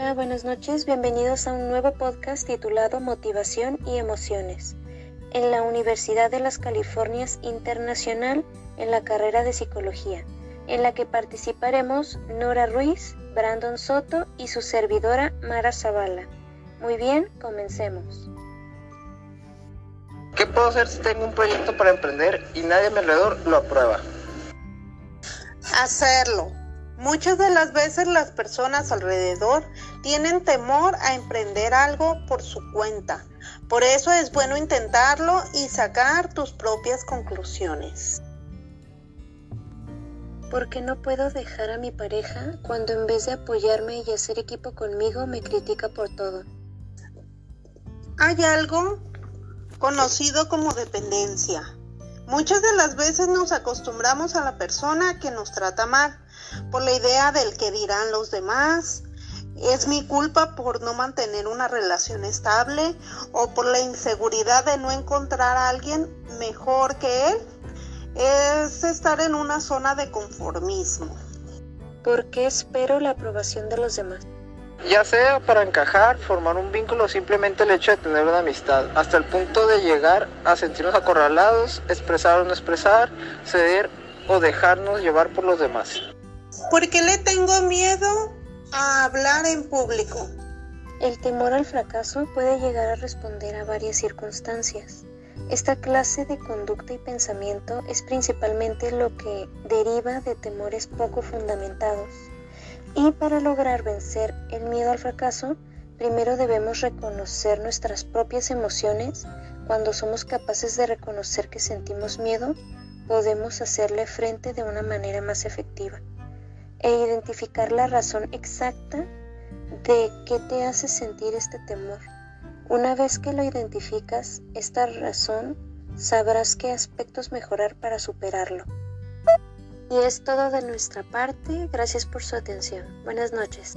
Hola, buenas noches, bienvenidos a un nuevo podcast titulado Motivación y Emociones en la Universidad de las Californias Internacional en la carrera de Psicología, en la que participaremos Nora Ruiz, Brandon Soto y su servidora Mara Zavala. Muy bien, comencemos. ¿Qué puedo hacer si tengo un proyecto para emprender y nadie a mi alrededor lo aprueba? Hacerlo. Muchas de las veces las personas alrededor tienen temor a emprender algo por su cuenta. Por eso es bueno intentarlo y sacar tus propias conclusiones. ¿Por qué no puedo dejar a mi pareja cuando en vez de apoyarme y hacer equipo conmigo me critica por todo? Hay algo conocido como dependencia. Muchas de las veces nos acostumbramos a la persona que nos trata mal por la idea del que dirán los demás. Es mi culpa por no mantener una relación estable o por la inseguridad de no encontrar a alguien mejor que él. Es estar en una zona de conformismo. ¿Por qué espero la aprobación de los demás? Ya sea para encajar, formar un vínculo o simplemente el hecho de tener una amistad, hasta el punto de llegar a sentirnos acorralados, expresar o no expresar, ceder o dejarnos llevar por los demás. ¿Por qué le tengo miedo a hablar en público? El temor al fracaso puede llegar a responder a varias circunstancias. Esta clase de conducta y pensamiento es principalmente lo que deriva de temores poco fundamentados. Y para lograr vencer el miedo al fracaso, primero debemos reconocer nuestras propias emociones. Cuando somos capaces de reconocer que sentimos miedo, podemos hacerle frente de una manera más efectiva e identificar la razón exacta de qué te hace sentir este temor. Una vez que lo identificas, esta razón, sabrás qué aspectos mejorar para superarlo. Y es todo de nuestra parte. Gracias por su atención. Buenas noches.